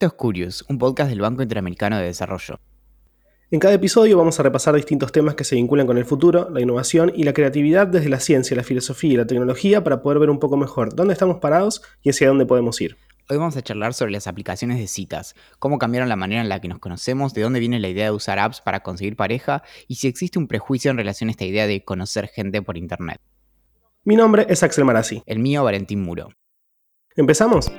Esto es Curious, un podcast del Banco Interamericano de Desarrollo. En cada episodio vamos a repasar distintos temas que se vinculan con el futuro, la innovación y la creatividad desde la ciencia, la filosofía y la tecnología para poder ver un poco mejor dónde estamos parados y hacia dónde podemos ir. Hoy vamos a charlar sobre las aplicaciones de citas, cómo cambiaron la manera en la que nos conocemos, de dónde viene la idea de usar apps para conseguir pareja y si existe un prejuicio en relación a esta idea de conocer gente por internet. Mi nombre es Axel Marazzi. El mío, Valentín Muro. ¿Empezamos?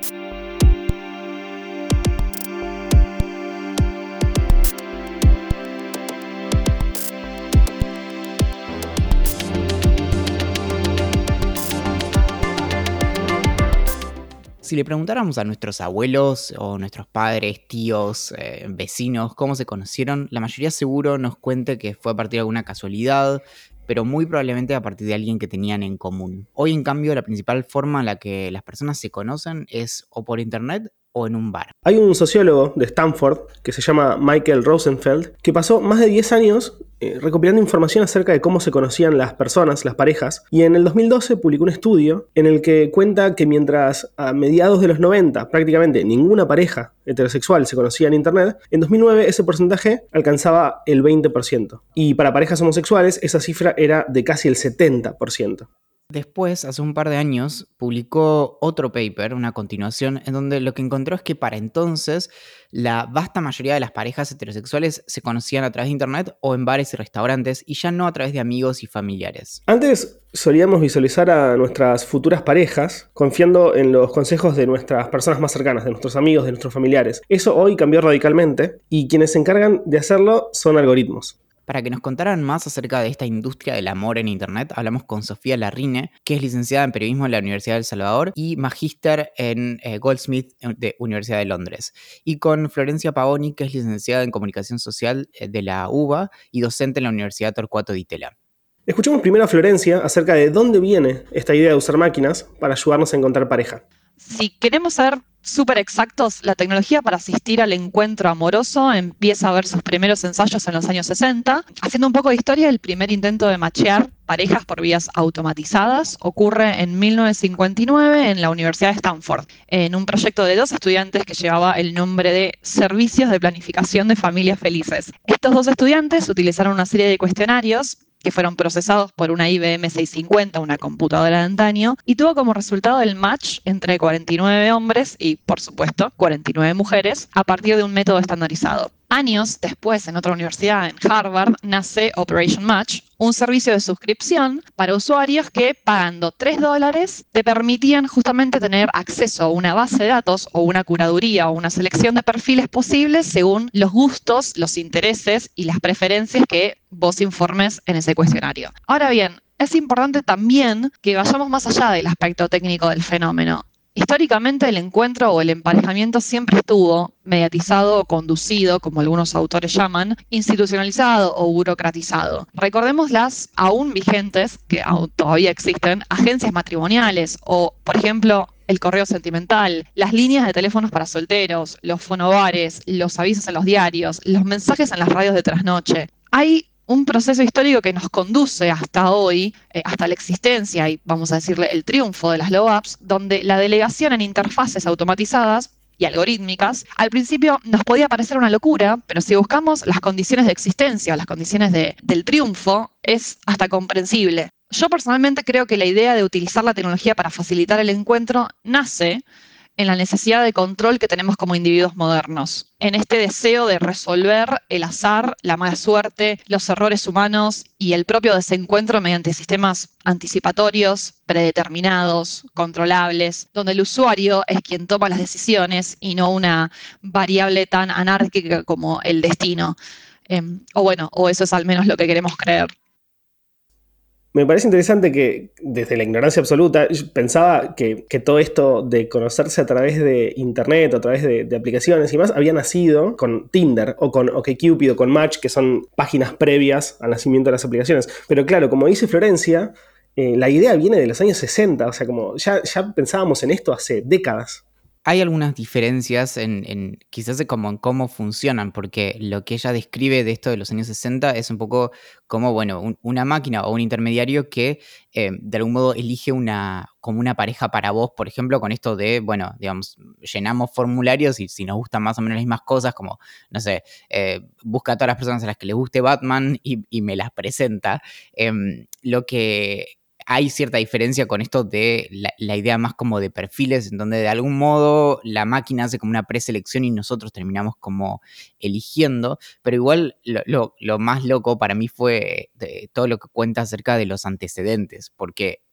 Si le preguntáramos a nuestros abuelos o nuestros padres, tíos, eh, vecinos cómo se conocieron, la mayoría seguro nos cuente que fue a partir de alguna casualidad, pero muy probablemente a partir de alguien que tenían en común. Hoy, en cambio, la principal forma en la que las personas se conocen es o por internet o en un bar. Hay un sociólogo de Stanford que se llama Michael Rosenfeld que pasó más de 10 años eh, recopilando información acerca de cómo se conocían las personas, las parejas, y en el 2012 publicó un estudio en el que cuenta que mientras a mediados de los 90 prácticamente ninguna pareja heterosexual se conocía en Internet, en 2009 ese porcentaje alcanzaba el 20%. Y para parejas homosexuales esa cifra era de casi el 70%. Después, hace un par de años, publicó otro paper, una continuación, en donde lo que encontró es que para entonces la vasta mayoría de las parejas heterosexuales se conocían a través de Internet o en bares y restaurantes y ya no a través de amigos y familiares. Antes solíamos visualizar a nuestras futuras parejas confiando en los consejos de nuestras personas más cercanas, de nuestros amigos, de nuestros familiares. Eso hoy cambió radicalmente y quienes se encargan de hacerlo son algoritmos. Para que nos contaran más acerca de esta industria del amor en Internet, hablamos con Sofía Larrine, que es licenciada en Periodismo en la Universidad del Salvador y magíster en eh, Goldsmith eh, de Universidad de Londres. Y con Florencia Pavoni, que es licenciada en Comunicación Social eh, de la UBA y docente en la Universidad Torcuato Di Tella. Escuchemos primero a Florencia acerca de dónde viene esta idea de usar máquinas para ayudarnos a encontrar pareja. Si queremos ser súper exactos, la tecnología para asistir al encuentro amoroso empieza a ver sus primeros ensayos en los años 60. Haciendo un poco de historia, el primer intento de machear parejas por vías automatizadas ocurre en 1959 en la Universidad de Stanford, en un proyecto de dos estudiantes que llevaba el nombre de Servicios de Planificación de Familias Felices. Estos dos estudiantes utilizaron una serie de cuestionarios que fueron procesados por una IBM 650, una computadora de antaño, y tuvo como resultado el match entre 49 hombres y, por supuesto, 49 mujeres a partir de un método estandarizado. Años después, en otra universidad, en Harvard, nace Operation Match, un servicio de suscripción para usuarios que pagando 3 dólares te permitían justamente tener acceso a una base de datos o una curaduría o una selección de perfiles posibles según los gustos, los intereses y las preferencias que vos informes en ese cuestionario. Ahora bien, es importante también que vayamos más allá del aspecto técnico del fenómeno. Históricamente el encuentro o el emparejamiento siempre estuvo mediatizado o conducido, como algunos autores llaman, institucionalizado o burocratizado. Recordemos las aún vigentes, que aún todavía existen, agencias matrimoniales o, por ejemplo, el correo sentimental, las líneas de teléfonos para solteros, los fonobares, los avisos en los diarios, los mensajes en las radios de trasnoche. Hay un proceso histórico que nos conduce hasta hoy, eh, hasta la existencia y vamos a decirle el triunfo de las low apps, donde la delegación en interfaces automatizadas y algorítmicas, al principio nos podía parecer una locura, pero si buscamos las condiciones de existencia, las condiciones del triunfo, es hasta comprensible. Yo personalmente creo que la idea de utilizar la tecnología para facilitar el encuentro nace en la necesidad de control que tenemos como individuos modernos, en este deseo de resolver el azar, la mala suerte, los errores humanos y el propio desencuentro mediante sistemas anticipatorios, predeterminados, controlables, donde el usuario es quien toma las decisiones y no una variable tan anárquica como el destino. Em, o bueno, o eso es al menos lo que queremos creer me parece interesante que desde la ignorancia absoluta pensaba que, todo esto de conocerse a través de internet a través de, aplicaciones y más había nacido con Tinder o con OkCupid o con Match, que son páginas previas al nacimiento de las aplicaciones. Pero claro, como dice Florencia, eh, la idea viene de los años 60, o sea, como ya, ya pensábamos en esto hace décadas. Hay algunas diferencias en, quizás de cómo, en cómo funcionan, porque lo que ella describe de esto de los años 60 es un poco como, bueno, una máquina o un intermediario que eh, de algún modo elige una, como una pareja para vos, por ejemplo, con esto de, bueno, digamos, llenamos formularios y si nos gustan más o menos las mismas cosas, como, no sé, eh, busca a todas las personas a las que les guste Batman y, me las presenta. Em, lo que hay cierta diferencia con esto de la, idea más como de perfiles, en donde de algún modo la máquina hace como una preselección y nosotros terminamos como eligiendo, pero igual lo, lo más loco para mí fue todo lo que cuenta acerca de los antecedentes, porque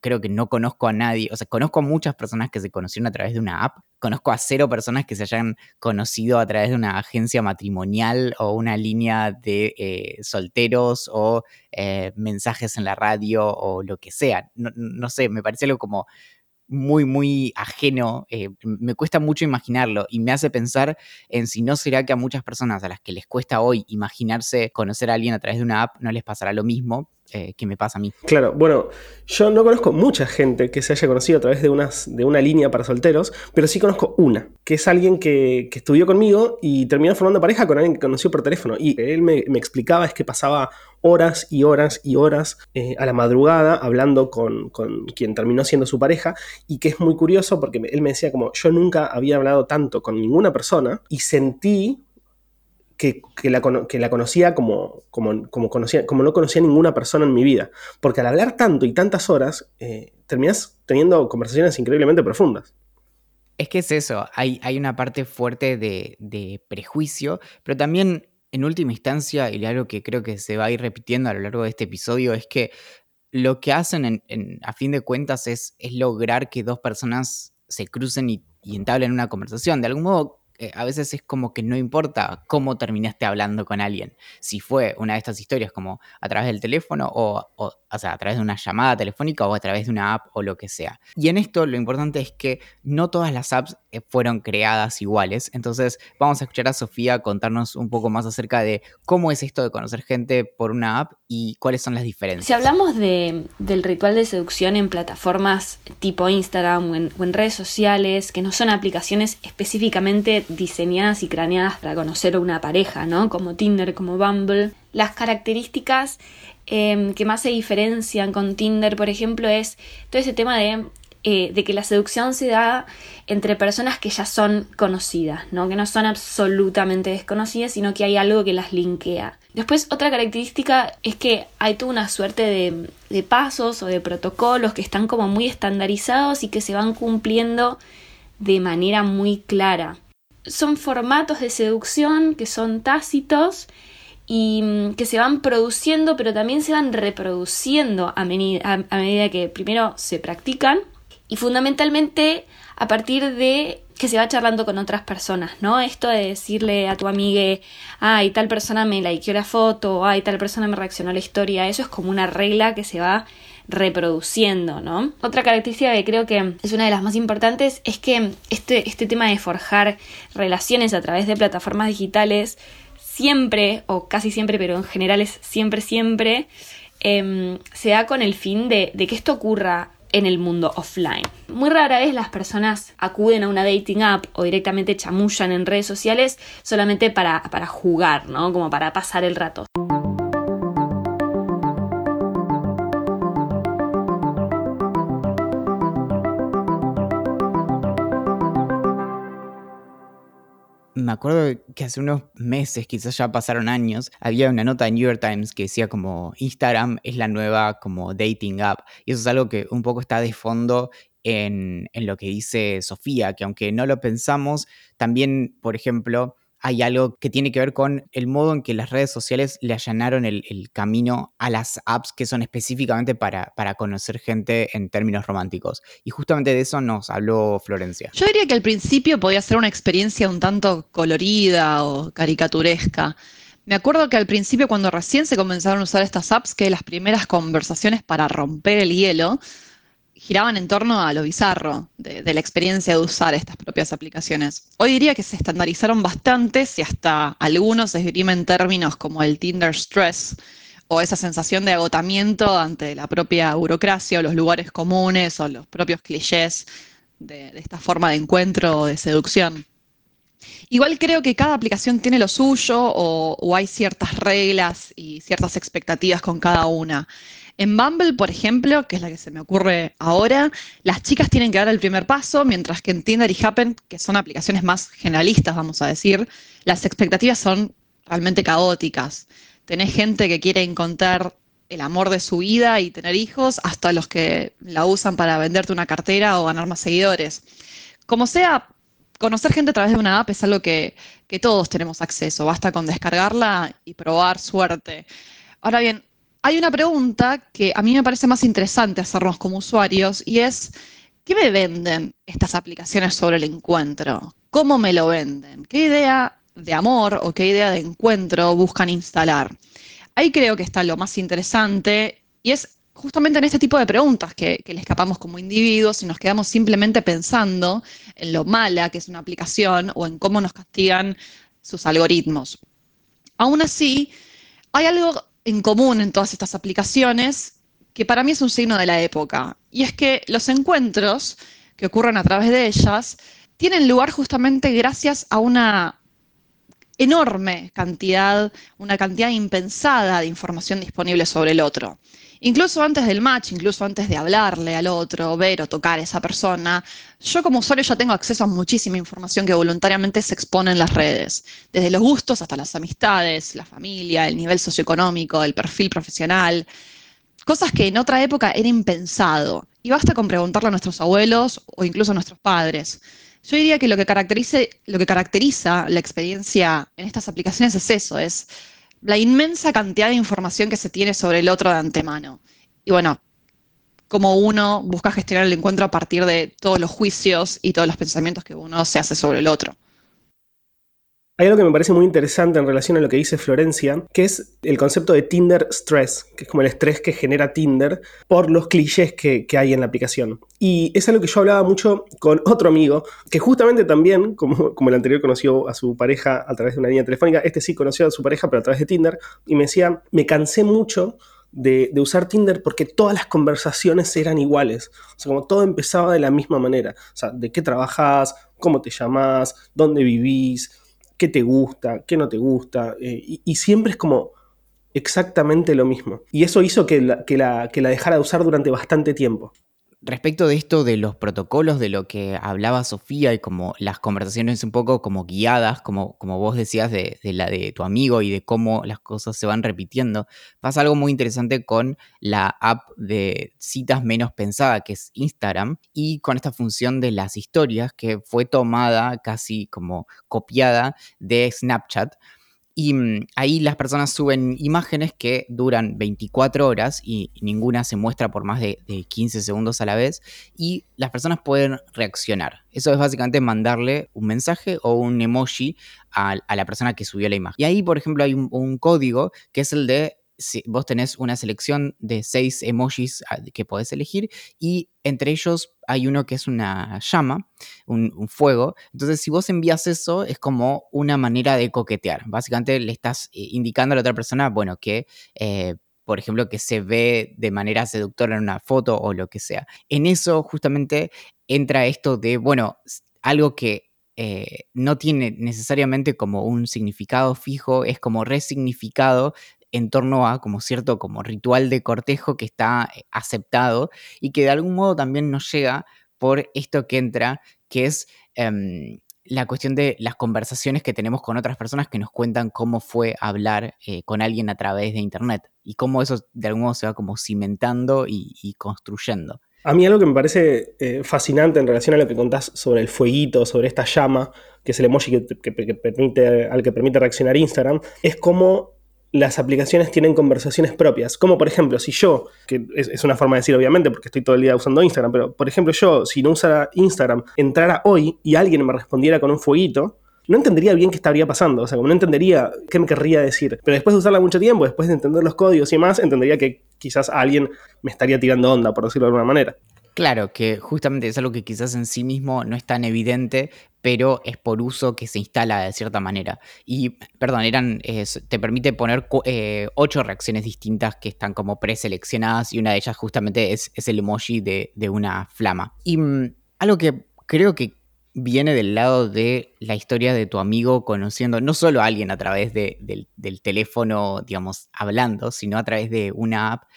creo que no conozco a nadie, o sea, conozco a muchas personas que se conocieron a través de una app, conozco a cero personas que se hayan conocido a través de una agencia matrimonial o una línea de eh, solteros o eh, mensajes en la radio o lo que sea. No, sé, me parece algo como muy, muy ajeno, eh, me cuesta mucho imaginarlo y me hace pensar en si no será que a muchas personas a las que les cuesta hoy imaginarse conocer a alguien a través de una app no les pasará lo mismo eh, que me pasa a mí. Claro, bueno, yo no conozco mucha gente que se haya conocido a través de, unas, de una línea para solteros, pero sí conozco una, que es alguien que, estudió conmigo y terminó formando pareja con alguien que conoció por teléfono. Y él me, explicaba es que pasaba horas y horas y horas eh, a la madrugada hablando con, con, quien terminó siendo su pareja y que es muy curioso porque él me decía como yo nunca había hablado tanto con ninguna persona y sentí que, la, conocía como, como, conocía, como no conocía ninguna persona en mi vida. Porque al hablar tanto y tantas horas, eh, terminas teniendo conversaciones increíblemente profundas. Es que es eso, hay, hay una parte fuerte de, prejuicio, pero también en última instancia, y algo que creo que se va a ir repitiendo a lo largo de este episodio, es que lo que hacen a fin de cuentas es, es, lograr que dos personas se crucen y entablen una conversación. De algún modo eh, a veces es como que no importa cómo terminaste hablando con alguien. Si fue una de estas historias como a través del teléfono o, o, sea, a través de una llamada telefónica o a través de una app o lo que sea. Y en esto lo importante es que no todas las apps eh, fueron creadas iguales. Entonces vamos a escuchar a Sofía contarnos un poco más acerca de cómo es esto de conocer gente por una app y cuáles son las diferencias. Si hablamos de, del ritual de seducción en plataformas tipo Instagram o en redes sociales, que no son aplicaciones específicamente diseñadas y craneadas para conocer a una pareja, ¿no? Como Tinder, como Bumble. Las características em, que más se diferencian con Tinder, por ejemplo, es todo ese tema de, eh, de, que la seducción se da entre personas que ya son conocidas, ¿no? Que no son absolutamente desconocidas, sino que hay algo que las linkea. Después, otra característica es que hay toda una suerte de, pasos o de protocolos que están como muy estandarizados y que se van cumpliendo de manera muy clara. Son formatos de seducción que son tácitos y mm, que se van produciendo, pero también se van reproduciendo a, medida que primero se practican y fundamentalmente a partir de que se va charlando con otras personas, ¿no? Esto de decirle a tu amiga, ay, tal persona me likeó la foto, ay, tal persona me reaccionó a la historia, eso es como una regla que se va reproduciendo, ¿no? Otra característica que creo que es una de las más importantes es que este, este tema de forjar relaciones a través de plataformas digitales siempre, o casi siempre, pero en general es siempre, siempre, em, se da con el fin de, que esto ocurra en el mundo offline. Muy rara vez las personas acuden a una dating app o directamente chamullan en redes sociales solamente para, para jugar, ¿no? Como para pasar el rato. Me acuerdo que hace unos meses, quizás ya pasaron años, había una nota en New York Times que decía como Instagram es la nueva como dating app. Y eso es algo que un poco está de fondo en, en lo que dice Sofía, que aunque no lo pensamos, también, por ejemplo, hay algo que tiene que ver con el modo en que las redes sociales le allanaron el, camino a las apps que son específicamente para, para, conocer gente en términos románticos. Y justamente de eso nos habló Florencia. Yo diría que al principio podía ser una experiencia un tanto colorida o caricaturesca. Me acuerdo que al principio cuando recién se comenzaron a usar estas apps, que las primeras conversaciones para romper el hielo, giraban en torno a lo bizarro de, la experiencia de usar estas propias aplicaciones. Hoy diría que se estandarizaron bastante, si hasta algunos esgrimen términos como el Tinder Stress o esa sensación de agotamiento ante la propia burocracia o los lugares comunes o los propios clichés de, esta forma de encuentro o de seducción. Igual creo que cada aplicación tiene lo suyo o, hay ciertas reglas y ciertas expectativas con cada una. En Bumble, por ejemplo, que es la que se me ocurre ahora, las chicas tienen que dar el primer paso, mientras que en Tinder y Happen, que son aplicaciones más generalistas, vamos a decir, las expectativas son realmente caóticas. Tenés gente que quiere encontrar el amor de su vida y tener hijos, hasta los que la usan para venderte una cartera o ganar más seguidores. Como sea, conocer gente a través de una app es algo que, que todos tenemos acceso, basta con descargarla y probar suerte. Ahora bien, hay una pregunta que a mí me parece más interesante hacernos como usuarios y es, ¿qué me venden estas aplicaciones sobre el encuentro? ¿Cómo me lo venden? ¿Qué idea de amor o qué idea de encuentro buscan instalar? Ahí creo que está lo más interesante y es justamente en este tipo de preguntas que, le escapamos como individuos y nos quedamos simplemente pensando en lo mala que es una aplicación o en cómo nos castigan sus algoritmos. Aún así, hay algo en común en todas estas aplicaciones que para mí es un signo de la época, y es que los encuentros que ocurren a través de ellas tienen lugar justamente gracias a una enorme cantidad, una cantidad impensada de información disponible sobre el otro. Incluso antes del match, incluso antes de hablarle al otro, ver o tocar a esa persona, yo como usuario ya tengo acceso a muchísima información que voluntariamente se expone en las redes, desde los gustos hasta las amistades, la familia, el nivel socioeconómico, el perfil profesional, cosas que en otra época era impensado. Y basta con preguntarle a nuestros abuelos o incluso a nuestros padres. Yo diría que lo que, lo que caracteriza la experiencia en estas aplicaciones es eso, es la inmensa cantidad de información que se tiene sobre el otro de antemano. Y bueno, como uno busca gestionar el encuentro a partir de todos los juicios y todos los pensamientos que uno se hace sobre el otro. Hay algo que me parece muy interesante en relación a lo que dice Florencia, que es el concepto de Tinder Stress, que es como el estrés que genera Tinder por los clichés que, hay en la aplicación. Y es algo que yo hablaba mucho con otro amigo, que justamente también, como, el anterior conoció a su pareja a través de una línea telefónica, este sí conoció a su pareja, pero a través de Tinder, y me decía, me cansé mucho de, de, usar Tinder porque todas las conversaciones eran iguales. O sea, como todo empezaba de la misma manera. O sea, de qué trabajas, cómo te llamas, dónde vivís, qué te gusta, qué no te gusta, eh, y, siempre es como exactamente lo mismo. Y eso hizo que la, que la, que la dejara de usar durante bastante tiempo. Respecto de esto de los protocolos, de lo que hablaba Sofía y como las conversaciones un poco como guiadas, como, como vos decías de, la de tu amigo y de cómo las cosas se van repitiendo, pasa algo muy interesante con la app de citas menos pensada, que es Instagram, y con esta función de las historias que fue tomada casi como copiada de Snapchat y mm, ahí las personas suben imágenes que duran 24 horas y ninguna se muestra por más de, 15 segundos a la vez y las personas pueden reaccionar. Eso es básicamente mandarle un mensaje o un emoji a, la persona que subió la imagen. Y ahí, por ejemplo, hay un código que es el de si vos tenés una selección de seis emojis ah, que podés elegir y entre ellos hay uno que es una llama, un, fuego. Entonces, si vos envías eso, es como una manera de coquetear. Básicamente le estás eh, indicando a la otra persona, bueno, que... Eh, por ejemplo, que se ve de manera seductora en una foto o lo que sea. En eso justamente entra esto de, bueno, algo que eh, no tiene necesariamente como un significado fijo, es como resignificado en torno a como cierto como ritual de cortejo que está eh, aceptado y que de algún modo también nos llega por esto que entra, que es em, la cuestión de las conversaciones que tenemos con otras personas que nos cuentan cómo fue hablar eh, con alguien a través de Internet y cómo eso de algún modo se va como cimentando y, construyendo. A mí algo que me parece eh, fascinante en relación a lo que contás sobre el fueguito, sobre esta llama, que es el emoji que, permite, al que permite reaccionar Instagram, es cómo las aplicaciones tienen conversaciones propias. Como por ejemplo, si yo, que es, una forma de decir obviamente porque estoy todo el día usando Instagram, pero por ejemplo yo, si no usara Instagram, entrara hoy y alguien me respondiera con un fueguito, no entendería bien qué estaría pasando, o sea, como no entendería qué me querría decir. Pero después de usarla mucho tiempo, después de entender los códigos y más, entendería que quizás alguien me estaría tirando onda, por decirlo de alguna manera. Claro, que justamente es algo que quizás en sí mismo no es tan evidente, pero es por uso que se instala de cierta manera. Y, perdón, eran, te permite poner eh, ocho reacciones distintas que están como preseleccionadas y una de ellas justamente es, el emoji de, una flama. Y mm, algo que creo que viene del lado de la historia de tu amigo conociendo no solo a alguien a través del, del teléfono, digamos, hablando, sino a través de una app,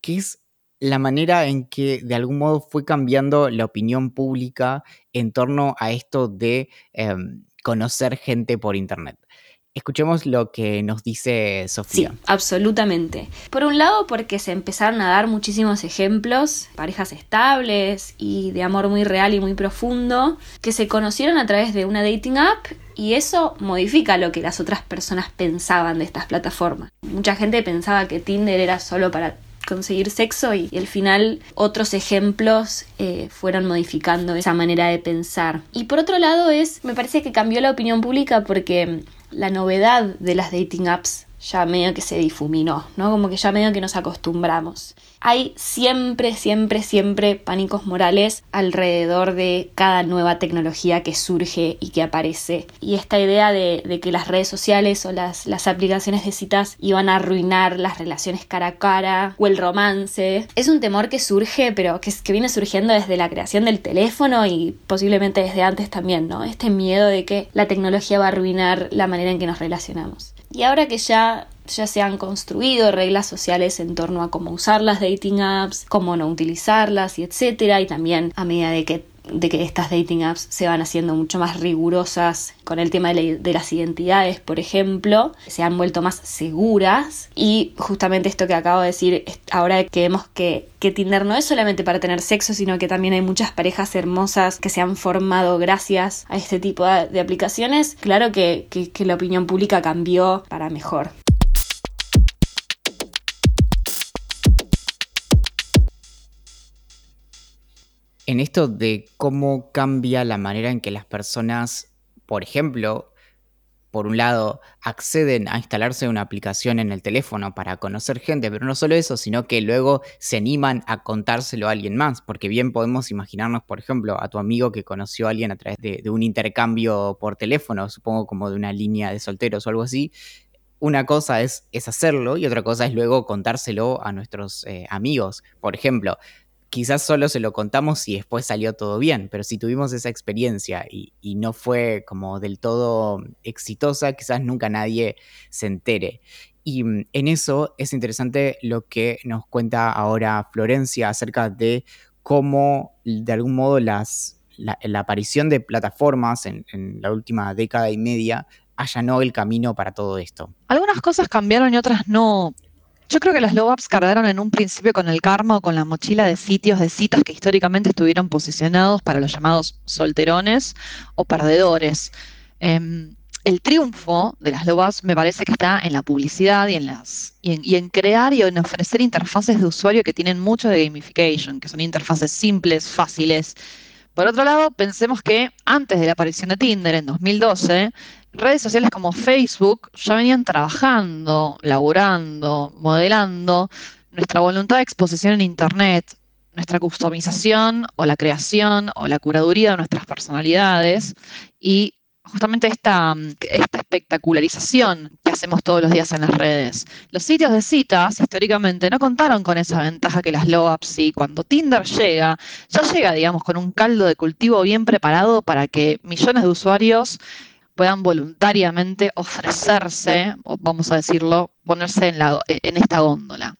que es la manera en que de algún modo fue cambiando la opinión pública en torno a esto de em, conocer gente por Internet. Escuchemos lo que nos dice Sofía. Sí, absolutamente. Por un lado, porque se empezaron a dar muchísimos ejemplos, parejas estables y de amor muy real y muy profundo, que se conocieron a través de una dating app y eso modifica lo que las otras personas pensaban de estas plataformas. Mucha gente pensaba que Tinder era solo para conseguir sexo y, al final otros ejemplos eh, fueron modificando esa manera de pensar. Y por otro lado es, me parece que cambió la opinión pública porque la novedad de las dating apps ya medio que se difuminó, ¿no? Como que ya medio que nos acostumbramos. Hay siempre, siempre, siempre pánicos morales alrededor de cada nueva tecnología que surge y que aparece. Y esta idea de, que las redes sociales o las, aplicaciones de citas iban a arruinar las relaciones cara a cara o el romance, es un temor que surge, pero que viene surgiendo desde la creación del teléfono y posiblemente desde antes también, ¿no? Este miedo de que la tecnología va a arruinar la manera en que nos relacionamos. Y ahora que ya, ya se han construido reglas sociales en torno a cómo usar las dating apps, cómo no utilizarlas y etcétera, y también a medida de que de que estas dating apps se van haciendo mucho más rigurosas con el tema de, las identidades, por ejemplo, se han vuelto más seguras y justamente esto que acabo de decir, ahora que vemos que, Tinder no es solamente para tener sexo, sino que también hay muchas parejas hermosas que se han formado gracias a este tipo de, aplicaciones, claro que la opinión pública cambió para mejor. En esto de cómo cambia la manera en que las personas, por ejemplo, por un lado, acceden a instalarse una aplicación en el teléfono para conocer gente, pero no solo eso, sino que luego se animan a contárselo a alguien más, porque bien podemos imaginarnos, por ejemplo, a tu amigo que conoció a alguien a través de, un intercambio por teléfono, supongo como de una línea de solteros o algo así. Una cosa es, es hacerlo y otra cosa es luego contárselo a nuestros eh, amigos. Por ejemplo, quizás solo se lo contamos y después salió todo bien, pero si tuvimos esa experiencia y, no fue como del todo exitosa, quizás nunca nadie se entere. Y mm, en eso es interesante lo que nos cuenta ahora Florencia acerca de cómo de algún modo las, la, aparición de plataformas en, en la última década y media allanó el camino para todo esto. Algunas cosas cambiaron y otras no. Yo creo que las low apps cargaron en un principio con el karma o con la mochila de sitios de citas que históricamente estuvieron posicionados para los llamados solterones o perdedores. Em, el triunfo de las low apps me parece que está en la publicidad y en, y en, crear y en ofrecer interfaces de usuario que tienen mucho de gamification, que son interfaces simples, fáciles. Por otro lado, pensemos que antes de la aparición de Tinder en 2012, redes sociales como Facebook ya venían trabajando, laburando, modelando nuestra voluntad de exposición en Internet, nuestra customización o la creación o la curaduría de nuestras personalidades y justamente esta, espectacularización que hacemos todos los días en las redes. Los sitios de citas históricamente no contaron con esa ventaja que las low apps y cuando Tinder llega, ya llega, digamos, con un caldo de cultivo bien preparado para que millones de usuarios puedan voluntariamente ofrecerse, vamos a decirlo, ponerse en, la, en esta góndola.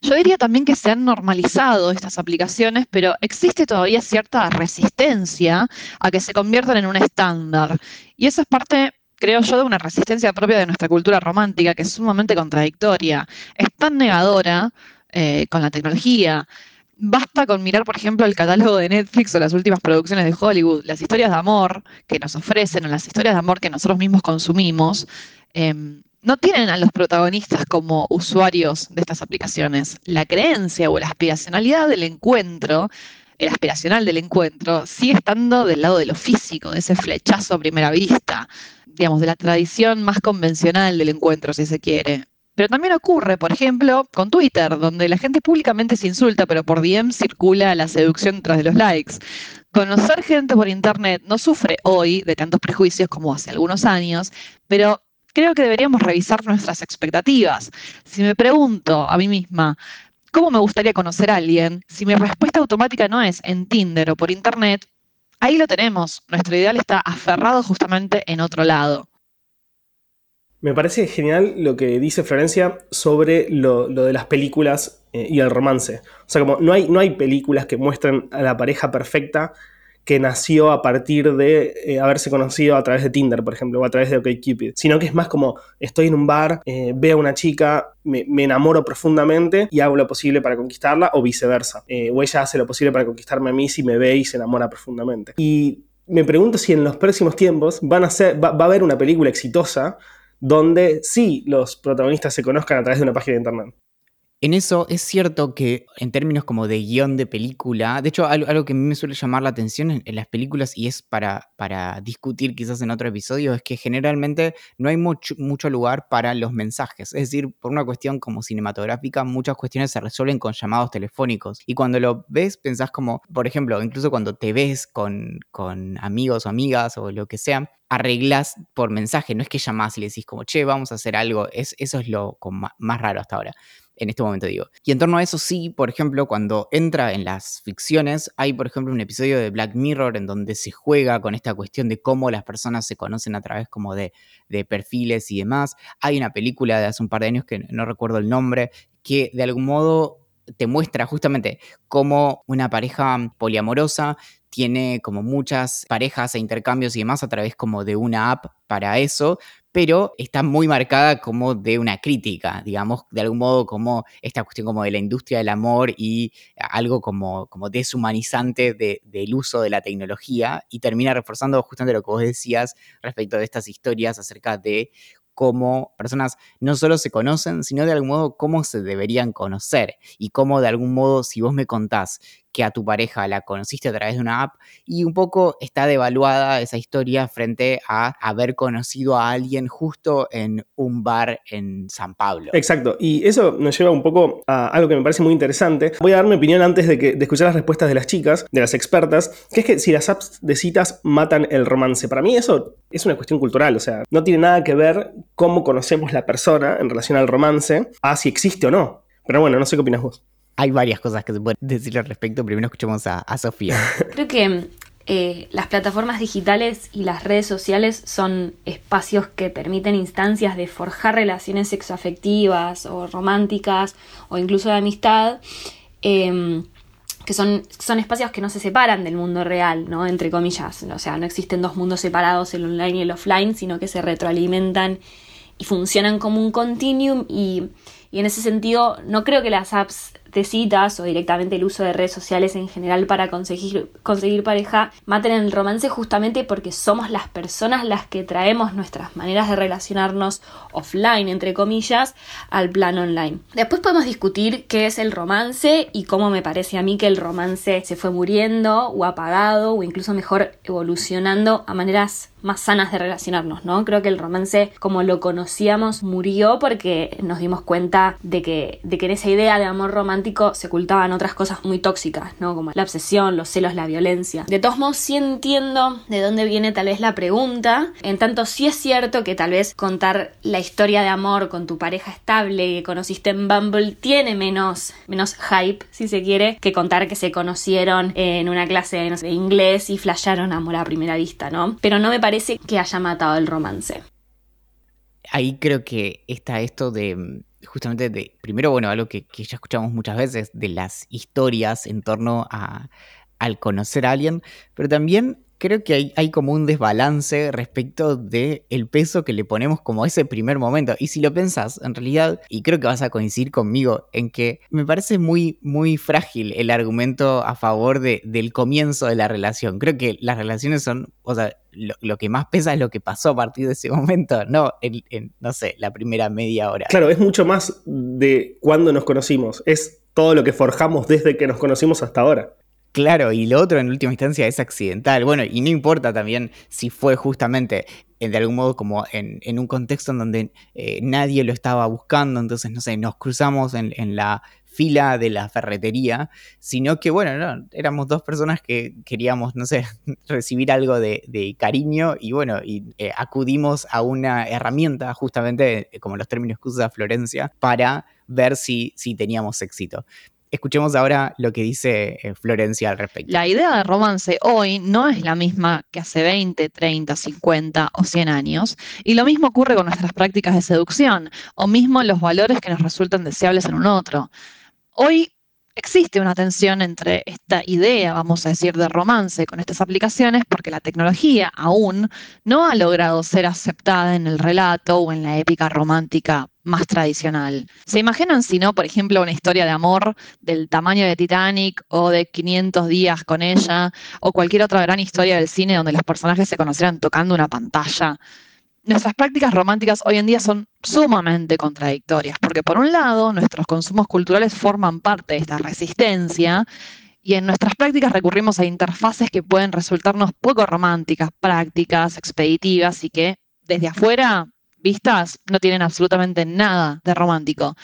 Yo diría también que se han normalizado estas aplicaciones, pero existe todavía cierta resistencia a que se conviertan en un estándar. Y eso es parte, creo yo, de una resistencia propia de nuestra cultura romántica, que es sumamente contradictoria. Es tan negadora eh, con la tecnología, Basta con mirar, por ejemplo, el catálogo de Netflix o las últimas producciones de Hollywood, las historias de amor que nos ofrecen o las historias de amor que nosotros mismos consumimos, em, no tienen a los protagonistas como usuarios de estas aplicaciones. La creencia o la aspiracionalidad del encuentro, el aspiracional del encuentro, sigue estando del lado de lo físico, de ese flechazo a primera vista, digamos, de la tradición más convencional del encuentro, si se quiere. Pero también ocurre, por ejemplo, con Twitter, donde la gente públicamente se insulta, pero por DM circula la seducción tras de los likes. Conocer gente por Internet no sufre hoy de tantos prejuicios como hace algunos años, pero creo que deberíamos revisar nuestras expectativas. Si me pregunto a mí misma, ¿cómo me gustaría conocer a alguien? Si mi respuesta automática no es en Tinder o por Internet, ahí lo tenemos. Nuestro ideal está aferrado justamente en otro lado. Me parece genial lo que dice Florencia sobre lo, de las películas eh, y el romance. O sea, como no hay, no hay películas que muestren a la pareja perfecta que nació a partir de eh, haberse conocido a través de Tinder, por ejemplo, o a través de OkCupid, sino que es más como estoy en un bar, eh, veo a una chica, me, enamoro profundamente y hago lo posible para conquistarla, o viceversa, o ella hace lo posible para conquistarme a mí si me ve y se enamora profundamente. Y me pregunto si en los próximos tiempos van a ser, va a haber una película exitosa donde sí los protagonistas se conozcan a través de una página de internet. En eso es cierto que en términos como de guion de película, de hecho algo, que a mí me suele llamar la atención en, las películas y es para, para, discutir quizás en otro episodio, es que generalmente no hay mucho, lugar para los mensajes. Es decir, por una cuestión como cinematográfica, muchas cuestiones se resuelven con llamados telefónicos. Y cuando lo ves, pensás como, por ejemplo, incluso cuando te ves con, con amigos o amigas o lo que sea, arreglas por mensaje, no es que llamás y le decís como, che, vamos a hacer algo, es, eso es lo más raro hasta ahora en este momento digo. Y en torno a eso sí, por ejemplo, cuando entra en las ficciones, hay por ejemplo un episodio de Black Mirror en donde se juega con esta cuestión de cómo las personas se conocen a través como de, perfiles y demás. Hay una película de hace un par de años que no recuerdo el nombre, que de algún modo te muestra justamente cómo una pareja poliamorosa tiene como muchas parejas e intercambios y demás a través como de una app para eso, pero está muy marcada como de una crítica, digamos, de algún modo como esta cuestión como de la industria del amor y algo como, como deshumanizante del uso de la tecnología y termina reforzando justamente lo que vos decías respecto de estas historias acerca de cómo personas no solo se conocen, sino de algún modo cómo se deberían conocer y cómo de algún modo si vos me contás que a tu pareja la conociste a través de una app y un poco está devaluada esa historia frente a haber conocido a alguien justo en un bar en San Pablo. Exacto, y eso nos lleva un poco a algo que me parece muy interesante. Voy a dar mi opinión antes de, que, escuchar las respuestas de las chicas, de las expertas, que es que si las apps de citas matan el romance, para mí eso es una cuestión cultural, o sea, no tiene nada que ver cómo conocemos la persona en relación al romance, a si existe o no. Pero bueno, no sé qué opinas vos hay varias cosas que se pueden decir al respecto. Primero escuchemos a, Sofía. Creo que eh, las plataformas digitales y las redes sociales son espacios que permiten instancias de forjar relaciones sexoafectivas o románticas o incluso de amistad. Em, que son, son espacios que no se separan del mundo real, ¿no? Entre comillas. O sea, no existen dos mundos separados, el online y el offline, sino que se retroalimentan y funcionan como un continuum y, y en ese sentido no creo que las apps de citas o directamente el uso de redes sociales en general para conseguir, conseguir pareja maten el romance justamente porque somos las personas las que traemos nuestras maneras de relacionarnos offline, entre comillas, al plano online. Después podemos discutir qué es el romance y cómo me parece a mí que el romance se fue muriendo o apagado o incluso mejor evolucionando a maneras más sanas de relacionarnos, ¿no? Creo que el romance como lo conocíamos murió porque nos dimos cuenta de que, de que en esa idea de amor romántico se ocultaban otras cosas muy tóxicas, ¿no? Como la obsesión, los celos, la violencia. De todos modos, sí entiendo de dónde viene tal vez la pregunta. En tanto, sí es cierto que tal vez contar la historia de amor con tu pareja estable que conociste en Bumble tiene menos, menos hype, si se quiere, que contar que se conocieron en una clase de inglés y flasharon amor a primera vista, ¿no? Pero no me parece que haya matado el romance. Ahí creo que está esto de justamente de, primero, bueno, algo que, ya escuchamos muchas veces, de las historias en torno a, al conocer a alguien, pero también creo que hay, como un desbalance respecto de el peso que le ponemos como ese primer momento. Y si lo pensás, en realidad, y creo que vas a coincidir conmigo en que me parece muy, muy frágil el argumento a favor de, del comienzo de la relación. Creo que las relaciones son, o sea, lo, que más pesa es lo que pasó a partir de ese momento, no, en, no sé, la primera media hora. Claro, es mucho más de cuando nos conocimos, es todo lo que forjamos desde que nos conocimos hasta ahora. Claro, y lo otro en última instancia es accidental. Bueno, y no importa también si fue justamente eh, de algún modo como en, un contexto en donde eh, nadie lo estaba buscando, entonces, no sé, nos cruzamos en, la fila de la ferretería, sino que, bueno, no, éramos dos personas que queríamos, no sé, recibir algo de, cariño y, bueno, y eh, acudimos a una herramienta, justamente como los términos que usa Florencia, para ver si, si teníamos éxito Escuchemos ahora lo que dice eh, Florencia al respecto. La idea de romance hoy no es la misma que hace 20, 30, 50 o 100 años, y lo mismo ocurre con nuestras prácticas de seducción, o mismo los valores que nos resultan deseables en un otro. Hoy existe una tensión entre esta idea, vamos a decir, de romance con estas aplicaciones, porque la tecnología aún no ha logrado ser aceptada en el relato o en la épica romántica más tradicional. ¿Se imaginan si no, por ejemplo, una historia de amor del tamaño de Titanic o de 500 días con ella o cualquier otra gran historia del cine donde los personajes se conocieran tocando una pantalla? nuestras prácticas románticas hoy en día son sumamente contradictorias, porque por un lado nuestros consumos culturales forman parte de esta resistencia y en nuestras prácticas recurrimos a interfaces que pueden resultarnos poco románticas, prácticas, expeditivas y que desde afuera, vistas, no tienen absolutamente nada de romántico.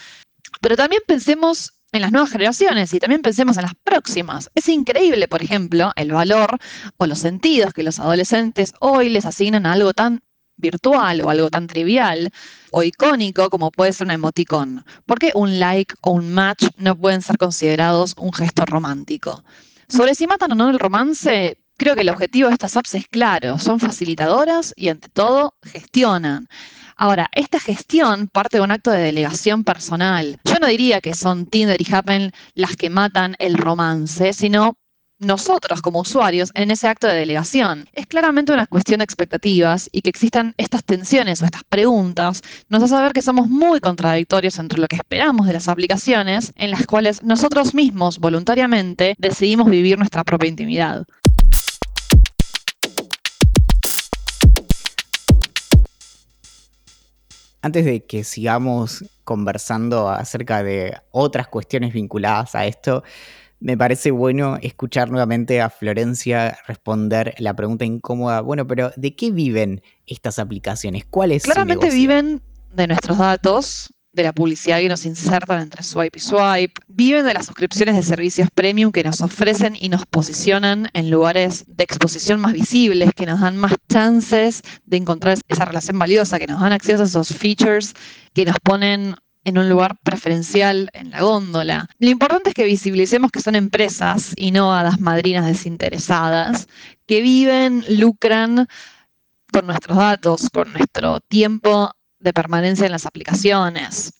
Pero también pensemos en las nuevas generaciones y también pensemos en las próximas. Es increíble, por ejemplo, el valor o los sentidos que los adolescentes hoy les asignan a algo tan virtual o algo tan trivial o icónico como puede ser un emoticón. ¿Por qué un like o un match no pueden ser considerados un gesto romántico? Sobre si matan o no el romance, creo que el objetivo de estas apps es claro, son facilitadoras y ante todo gestionan. Ahora, esta gestión parte de un acto de delegación personal. Yo no diría que son Tinder y Happen las que matan el romance, sino nosotros como usuarios en ese acto de delegación. Es claramente una cuestión de expectativas y que existan estas tensiones o estas preguntas nos hace saber que somos muy contradictorios entre lo que esperamos de las aplicaciones en las cuales nosotros mismos voluntariamente decidimos vivir nuestra propia intimidad. Antes de que sigamos conversando acerca de otras cuestiones vinculadas a esto, me parece bueno escuchar nuevamente a Florencia responder la pregunta incómoda. Bueno, pero ¿de qué viven estas aplicaciones? ¿Cuál es Claramente viven de nuestros datos, de la publicidad que nos insertan entre swipe y swipe, viven de las suscripciones de servicios premium que nos ofrecen y nos posicionan en lugares de exposición más visibles, que nos dan más chances de encontrar esa relación valiosa, que nos dan acceso a esos features que nos ponen en un lugar preferencial en la góndola. Lo importante es que visibilicemos que son empresas y no hadas madrinas desinteresadas que viven, lucran con nuestros datos, con nuestro tiempo de permanencia en las aplicaciones.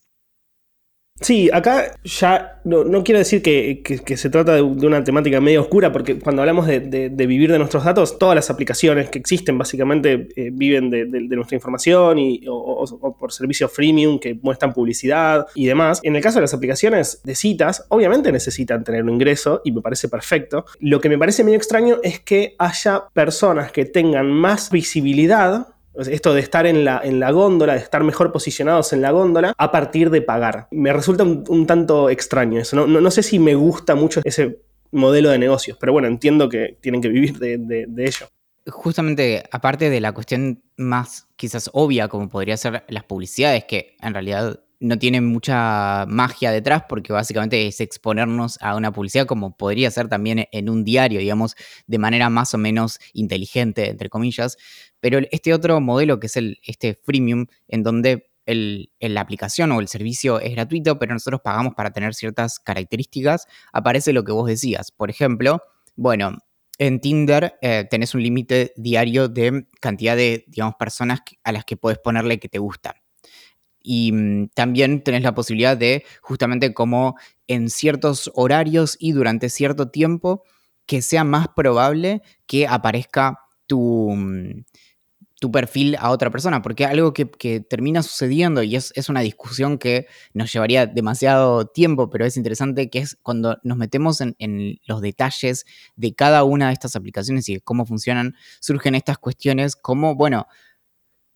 Sí, acá ya no, quiero decir que, se trata de, una temática medio oscura, porque cuando hablamos de, vivir de nuestros datos, todas las aplicaciones que existen básicamente eh, viven de, nuestra información y, o, por servicios freemium que muestran publicidad y demás. En el caso de las aplicaciones de citas, obviamente necesitan tener un ingreso y me parece perfecto. Lo que me parece medio extraño es que haya personas que tengan más visibilidad esto de estar en la, en la góndola, de estar mejor posicionados en la góndola a partir de pagar. Me resulta un, tanto extraño eso. No, sé si me gusta mucho ese modelo de negocios, pero bueno, entiendo que tienen que vivir de, de ello. Justamente, aparte de la cuestión más quizás obvia, como podría ser las publicidades, que en realidad no tiene mucha magia detrás porque básicamente es exponernos a una publicidad como podría ser también en un diario, digamos, de manera más o menos inteligente, entre comillas. Pero este otro modelo que es el, este freemium, en donde la aplicación o el servicio es gratuito, pero nosotros pagamos para tener ciertas características, aparece lo que vos decías. Por ejemplo, bueno, en Tinder eh, tenés un límite diario de cantidad de, digamos, personas a las que puedes ponerle que te gustan. Y mm, también tenés la posibilidad de, justamente como en ciertos horarios y durante cierto tiempo, que sea más probable que aparezca tu, mm, tu perfil a otra persona, porque algo que, termina sucediendo y es, es, una discusión que nos llevaría demasiado tiempo, pero es interesante, que es cuando nos metemos en, en, los detalles de cada una de estas aplicaciones y de cómo funcionan, surgen estas cuestiones como, bueno,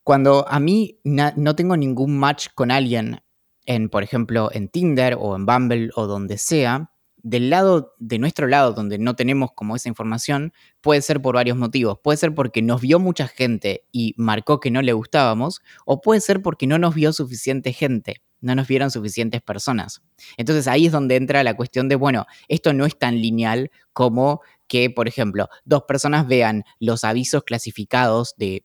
cuando a mí no tengo ningún match con alguien en, por ejemplo, en Tinder o en Bumble o donde sea, del lado, de nuestro lado, donde no tenemos como esa información, puede ser por varios motivos. Puede ser porque nos vio mucha gente y marcó que no le gustábamos, o puede ser porque no nos vio suficiente gente, no nos vieron suficientes personas. Entonces ahí es donde entra la cuestión de, bueno, esto no es tan lineal como que, por ejemplo, dos personas vean los avisos clasificados de,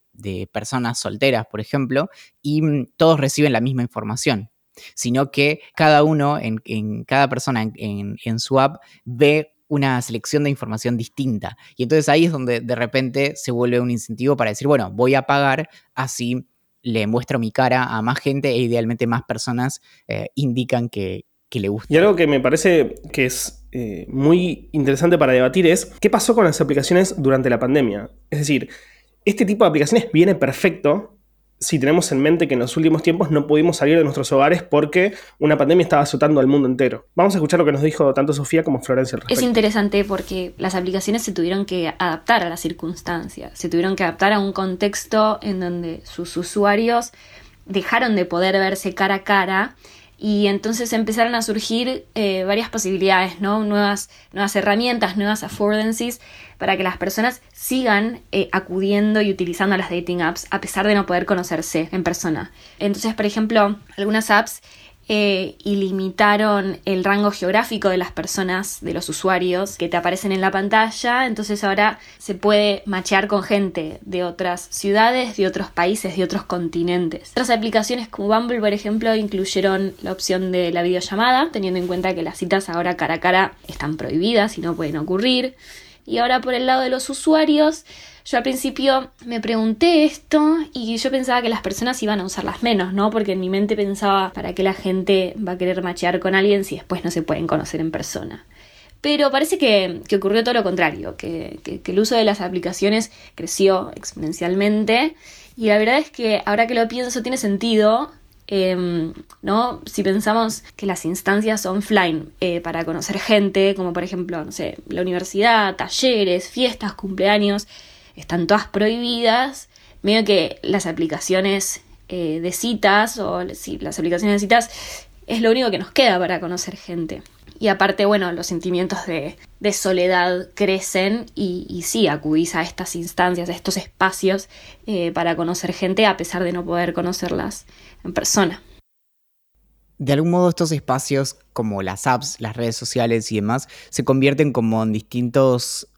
personas solteras, por ejemplo, y mm, todos reciben la misma información. Sino que cada uno, en, cada persona en, su app, ve una selección de información distinta. Y entonces ahí es donde de repente se vuelve un incentivo para decir, bueno, voy a pagar, así le muestro mi cara a más gente e idealmente más personas eh, indican que, le gusta. Y algo que me parece que es eh, muy interesante para debatir es qué pasó con las aplicaciones durante la pandemia. Es decir, este tipo de aplicaciones viene perfecto si tenemos en mente que en los últimos tiempos no pudimos salir de nuestros hogares porque una pandemia estaba azotando al mundo entero. Vamos a escuchar lo que nos dijo tanto Sofía como Florencia al Es interesante porque las aplicaciones se tuvieron que adaptar a las circunstancias, se tuvieron que adaptar a un contexto en donde sus usuarios dejaron de poder verse cara a cara y entonces empezaron a surgir eh, varias posibilidades, ¿no? Nuevas, nuevas herramientas, nuevas affordances para que las personas sigan eh, acudiendo y utilizando las dating apps a pesar de no poder conocerse en persona. Entonces, por ejemplo, algunas apps eh, y limitaron el rango geográfico de las personas, de los usuarios que te aparecen en la pantalla. Entonces ahora se puede machear con gente de otras ciudades, de otros países, de otros continentes. Otras aplicaciones como Bumble, por ejemplo, incluyeron la opción de la videollamada, teniendo en cuenta que las citas ahora cara a cara están prohibidas y no pueden ocurrir. Y ahora por el lado de los usuarios, yo al principio me pregunté esto y yo pensaba que las personas iban a usarlas menos, ¿no? Porque en mi mente pensaba, ¿para qué la gente va a querer machear con alguien si después no se pueden conocer en persona? Pero parece que, ocurrió todo lo contrario, que, el uso de las aplicaciones creció exponencialmente y la verdad es que ahora que lo pienso tiene sentido em, ¿no? Si pensamos que las instancias offline eh, para conocer gente, como por ejemplo, no sé, la universidad, talleres, fiestas, cumpleaños, están todas prohibidas, medio que las aplicaciones eh, de citas o sí, las aplicaciones de citas es lo único que nos queda para conocer gente. Y aparte, bueno, los sentimientos de, soledad crecen y, y, sí, acudís a estas instancias, a estos espacios eh, para conocer gente a pesar de no poder conocerlas en persona. De algún modo estos espacios como las apps, las redes sociales y demás se convierten como en distintos,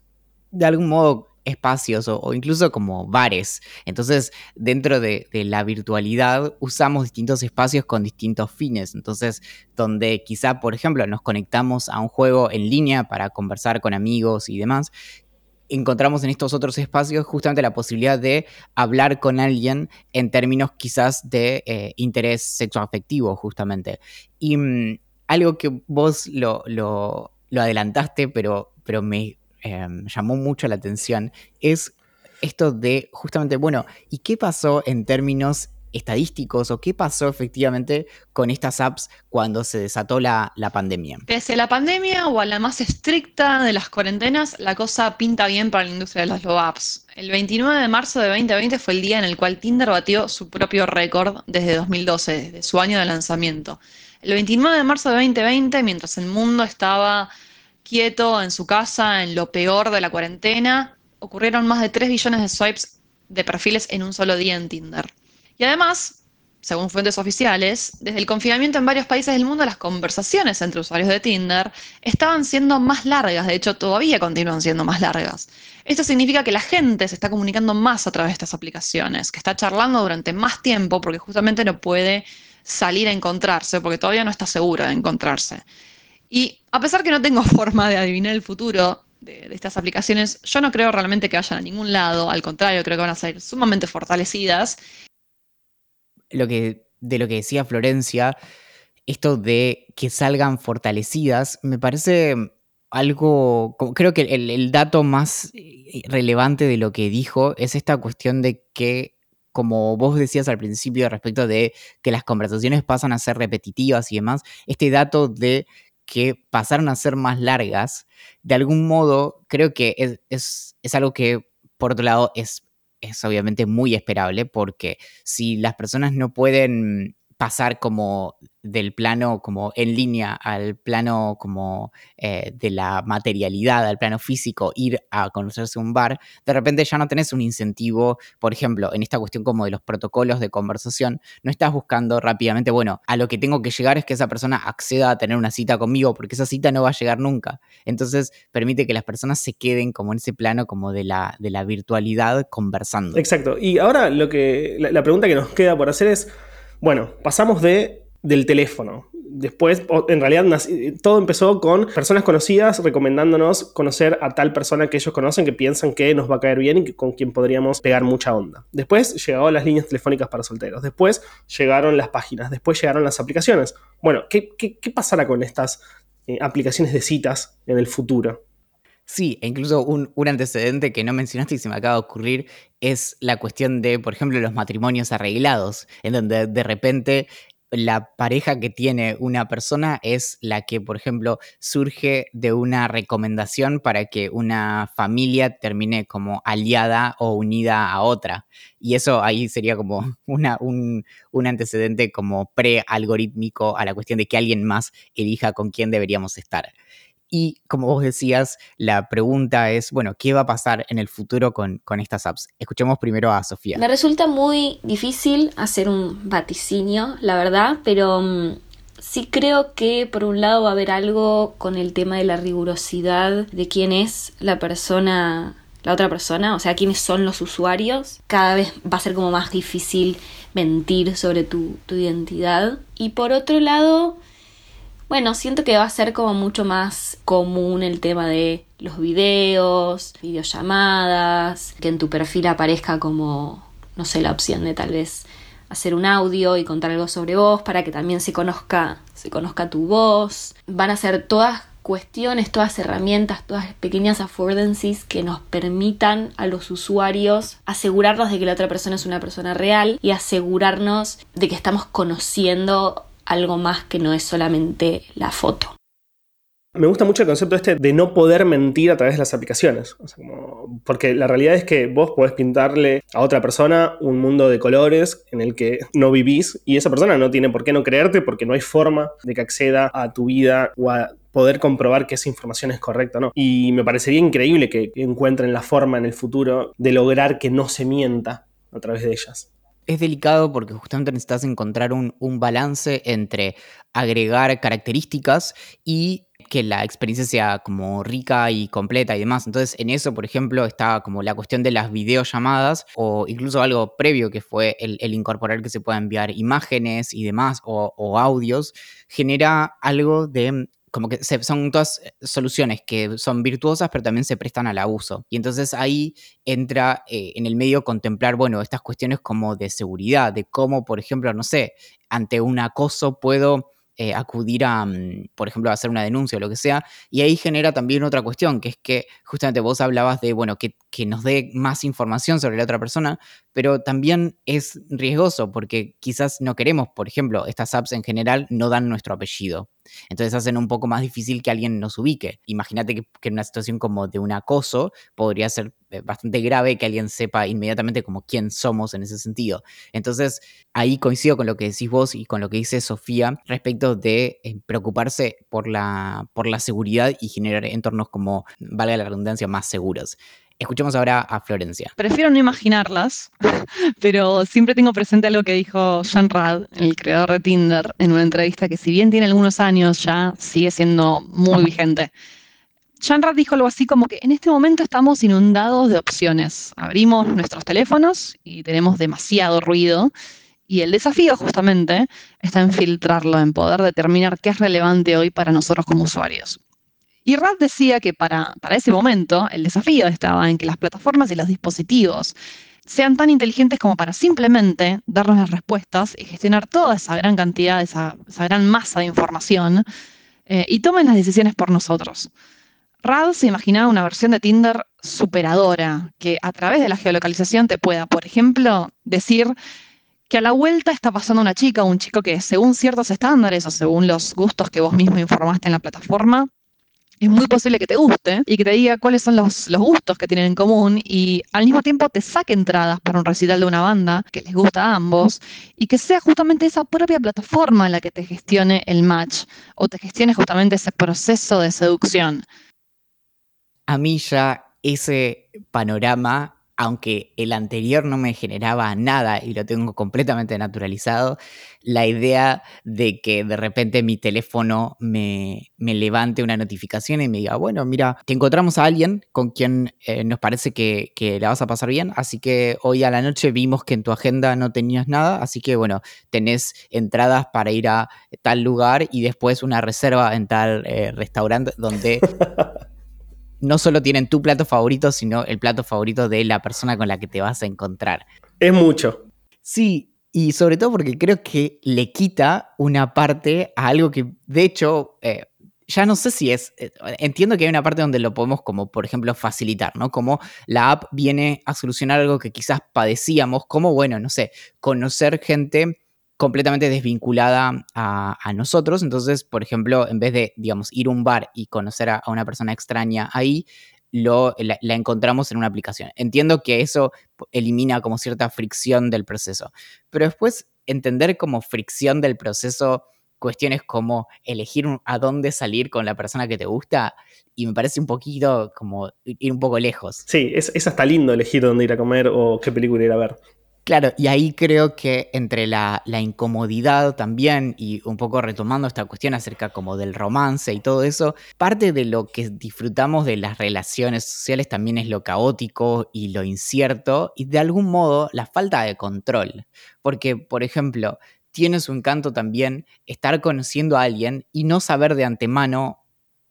de algún modo espacios o, incluso como bares. Entonces, dentro de, la virtualidad usamos distintos espacios con distintos fines. Entonces, donde quizá, por ejemplo, nos conectamos a un juego en línea para conversar con amigos y demás, encontramos en estos otros espacios justamente la posibilidad de hablar con alguien en términos quizás de eh, interés sexoafectivo, justamente. Y mm, algo que vos lo, lo, lo adelantaste, pero, pero me, Em, llamó mucho la atención es esto de justamente, bueno, ¿y qué pasó en términos estadísticos o qué pasó efectivamente con estas apps cuando se desató la, la, pandemia? Pese a la pandemia o a la más estricta de las cuarentenas, la cosa pinta bien para la industria de las low apps. El 29 de marzo de 2020 fue el día en el cual Tinder batió su propio récord desde 2012, desde su año de lanzamiento. El 29 de marzo de 2020, mientras el mundo estaba quieto en su casa, en lo peor de la cuarentena, ocurrieron más de 3 billones de swipes de perfiles en un solo día en Tinder. Y además, según fuentes oficiales, desde el confinamiento en varios países del mundo las conversaciones entre usuarios de Tinder estaban siendo más largas, de hecho todavía continúan siendo más largas. Esto significa que la gente se está comunicando más a través de estas aplicaciones, que está charlando durante más tiempo porque justamente no puede salir a encontrarse, porque todavía no está segura de encontrarse. Y a pesar que no tengo forma de adivinar el futuro de, estas aplicaciones, yo no creo realmente que vayan a ningún lado, al contrario, creo que van a ser sumamente fortalecidas. Lo que, de lo que decía Florencia, esto de que salgan fortalecidas, me parece algo, creo que el, dato más eh, relevante de lo que dijo es esta cuestión de que como vos decías al principio respecto de que las conversaciones pasan a ser repetitivas y demás, este dato de que pasaron a ser más largas, de algún modo creo que es, algo que, por otro lado, es, es obviamente muy esperable, porque si las personas no pueden pasar como del plano como en línea al plano como eh, de la materialidad, al plano físico, ir a conocerse un bar, de repente ya no tenés un incentivo, por ejemplo, en esta cuestión como de los protocolos de conversación, no estás buscando rápidamente, bueno, a lo que tengo que llegar es que esa persona acceda a tener una cita conmigo, porque esa cita no va a llegar nunca. Entonces permite que las personas se queden como en ese plano como de la, de la virtualidad conversando. Exacto. Y ahora lo que la pregunta que nos queda por hacer es bueno, pasamos de del teléfono. Después, en realidad, todo empezó con personas conocidas recomendándonos conocer a tal persona que ellos conocen, que piensan que nos va a caer bien y con quien podríamos pegar mucha onda. Después llegaron las líneas telefónicas para solteros. Después llegaron las páginas. Después llegaron las aplicaciones. Bueno, ¿qué, pasará con estas eh, aplicaciones de citas en el futuro? Sí, e incluso un, un, antecedente que no mencionaste y se me acaba de ocurrir es la cuestión de, por ejemplo, los matrimonios arreglados, en donde de repente la pareja que tiene una persona es la que, por ejemplo, surge de una recomendación para que una familia termine como aliada o unida a otra. Y eso ahí sería como una, un, un antecedente como pre-algorítmico a la cuestión de que alguien más elija con quién deberíamos estar. Y como vos decías, la pregunta es, bueno, ¿qué va a pasar en el futuro con, estas apps? Escuchemos primero a Sofía. Me resulta muy difícil hacer un vaticinio, la verdad, pero mm, sí creo que por un lado va a haber algo con el tema de la rigurosidad de quién es la persona la otra persona, o sea, quiénes son los usuarios, cada vez va a ser como más difícil mentir sobre tu, tu identidad. Y por otro lado, bueno, siento que va a ser como mucho más común el tema de los videos, videollamadas, que en tu perfil aparezca como, no sé, la opción de tal vez hacer un audio y contar algo sobre vos para que también se conozca, se conozca tu voz. Van a ser todas cuestiones, todas herramientas, todas pequeñas affordances que nos permitan a los usuarios asegurarnos de que la otra persona es una persona real y asegurarnos de que estamos conociendo algo más que no es solamente la foto. Me gusta mucho el concepto este de no poder mentir a través de las aplicaciones. porque la realidad es que vos podés pintarle a otra persona un mundo de colores en el que no vivís y esa persona no tiene por qué no creerte porque no hay forma de que acceda a tu vida o a poder comprobar que esa información es correcta no. Y me parecería increíble que encuentren la forma en el futuro de lograr que no se mienta a través de ellas es delicado porque justamente necesitas encontrar un, balance entre agregar características y que la experiencia sea como rica y completa y demás. Entonces, en eso, por ejemplo, está como la cuestión de las videollamadas o incluso algo previo que fue el, incorporar que se pueda enviar imágenes y demás o audios, genera algo de como que son todas eh, soluciones que son virtuosas, pero también se prestan al abuso. Y entonces ahí entra eh, en el medio contemplar, bueno, estas cuestiones como de seguridad, de cómo, por ejemplo, no sé, ante un acoso puedo eh, acudir a, mm, por ejemplo, a hacer una denuncia o lo que sea. Y ahí genera también otra cuestión, que es que justamente vos hablabas de, bueno, que, que nos dé más información sobre la otra persona, pero también es riesgoso porque quizás no queremos, por ejemplo, estas apps en general no dan nuestro apellido. Entonces hacen un poco más difícil que alguien nos ubique. Imagínate que, en una situación como de un acoso podría ser eh, bastante grave que alguien sepa inmediatamente como quién somos en ese sentido. Entonces ahí coincido con lo que decís vos y con lo que dice Sofía respecto de eh, preocuparse por la, por la seguridad y generar entornos como, valga la redundancia, más seguros. Escuchemos ahora a Florencia. Prefiero no imaginarlas, pero siempre tengo presente algo que dijo Jean Rad, el creador de Tinder, en una entrevista que si bien tiene algunos años ya sigue siendo muy vigente. Jean Rad dijo algo así como que en este momento estamos inundados de opciones. Abrimos nuestros teléfonos y tenemos demasiado ruido. Y el desafío justamente está en filtrarlo, en poder determinar qué es relevante hoy para nosotros como usuarios. Y Rad decía que para, para ese momento el desafío estaba en que las plataformas y los dispositivos sean tan inteligentes como para simplemente darnos las respuestas y gestionar toda esa gran cantidad, esa, esa gran masa de información eh, y tomen las decisiones por nosotros. Rad se imaginaba una versión de Tinder superadora, que a través de la geolocalización te pueda, por ejemplo, decir que a la vuelta está pasando una chica o un chico que según ciertos estándares o según los gustos que vos mismo informaste en la plataforma, es muy posible que te guste y que te diga cuáles son los, gustos que tienen en común y al mismo tiempo te saque entradas para un recital de una banda que les gusta a ambos y que sea justamente esa propia plataforma la que te gestione el match o te gestione justamente ese proceso de seducción. A mí ya ese panorama aunque el anterior no me generaba nada y lo tengo completamente naturalizado, la idea de que de repente mi teléfono me, levante una notificación y me diga, bueno, mira, te encontramos a alguien con quien eh, nos parece que, que la vas a pasar bien, así que hoy a la noche vimos que en tu agenda no tenías nada, así que bueno, tenés entradas para ir a tal lugar y después una reserva en tal eh, restaurante donde... no solo tienen tu plato favorito, sino el plato favorito de la persona con la que te vas a encontrar. Es mucho. Sí, y sobre todo porque creo que le quita una parte a algo que, de hecho, eh, ya no sé si es, eh, entiendo que hay una parte donde lo podemos como, por ejemplo, facilitar, ¿no? Como la app viene a solucionar algo que quizás padecíamos, como, bueno, no sé, conocer gente completamente desvinculada a, nosotros. Entonces, por ejemplo, en vez de, digamos, ir a un bar y conocer a, una persona extraña ahí, lo, la, encontramos en una aplicación. Entiendo que eso elimina como cierta fricción del proceso, pero después entender como fricción del proceso cuestiones como elegir a dónde salir con la persona que te gusta y me parece un poquito como ir un poco lejos. Sí, es, es hasta lindo elegir dónde ir a comer o qué película ir a ver. Claro, y ahí creo que entre la, incomodidad también y un poco retomando esta cuestión acerca como del romance y todo eso, parte de lo que disfrutamos de las relaciones sociales también es lo caótico y lo incierto y de algún modo la falta de control. Porque, por ejemplo, tiene su encanto también estar conociendo a alguien y no saber de antemano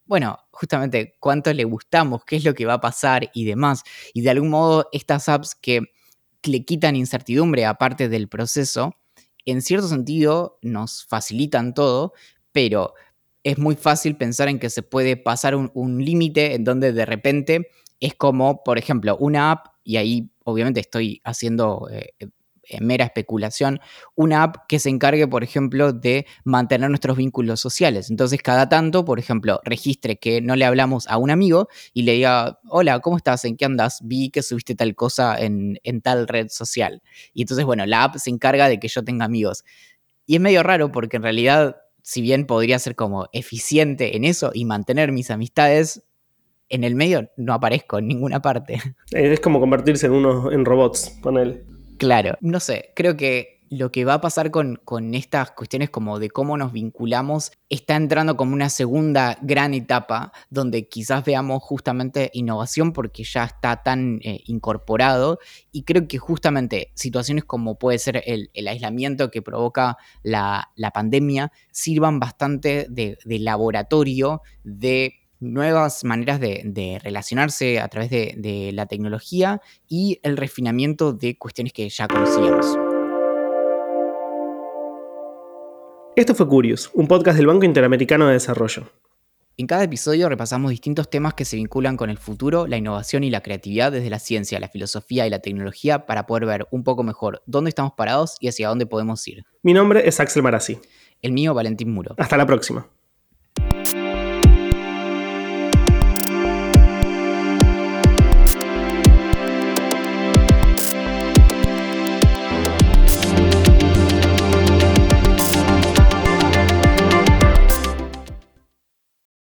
bueno, justamente cuánto le gustamos, qué es lo que va a pasar y demás. Y de algún modo estas apps que le quitan incertidumbre aparte del proceso, en cierto sentido nos facilitan todo, pero es muy fácil pensar en que se puede pasar un, límite en donde de repente es como, por ejemplo, una app, y ahí obviamente estoy haciendo eh, mera especulación, una app que se encargue, por ejemplo, de mantener nuestros vínculos sociales. Entonces, cada tanto, por ejemplo, registre que no le hablamos a un amigo y le diga, hola, ¿cómo estás? ¿En qué andas? Vi que subiste tal cosa en, tal red social. Y entonces, bueno, la app se encarga de que yo tenga amigos. Y es medio raro porque en realidad, si bien podría ser como eficiente en eso y mantener mis amistades, en el medio no aparezco en ninguna parte. Es como convertirse en uno en robots, con él. Claro, no sé, creo que lo que va a pasar con, estas cuestiones como de cómo nos vinculamos está entrando como una segunda gran etapa donde quizás veamos justamente innovación porque ya está tan eh, incorporado y creo que justamente situaciones como puede ser el, aislamiento que provoca la, pandemia sirvan bastante de laboratorio de nuevas maneras de, relacionarse a través de, la tecnología y el refinamiento de cuestiones que ya conocíamos. Esto fue Curious, un podcast del Banco Interamericano de Desarrollo. En cada episodio repasamos distintos temas que se vinculan con el futuro, la innovación y la creatividad desde la ciencia, la filosofía y la tecnología para poder ver un poco mejor dónde estamos parados y hacia dónde podemos ir. Mi nombre es Axel Marazzi. El mío, Valentín Muro. Hasta la próxima.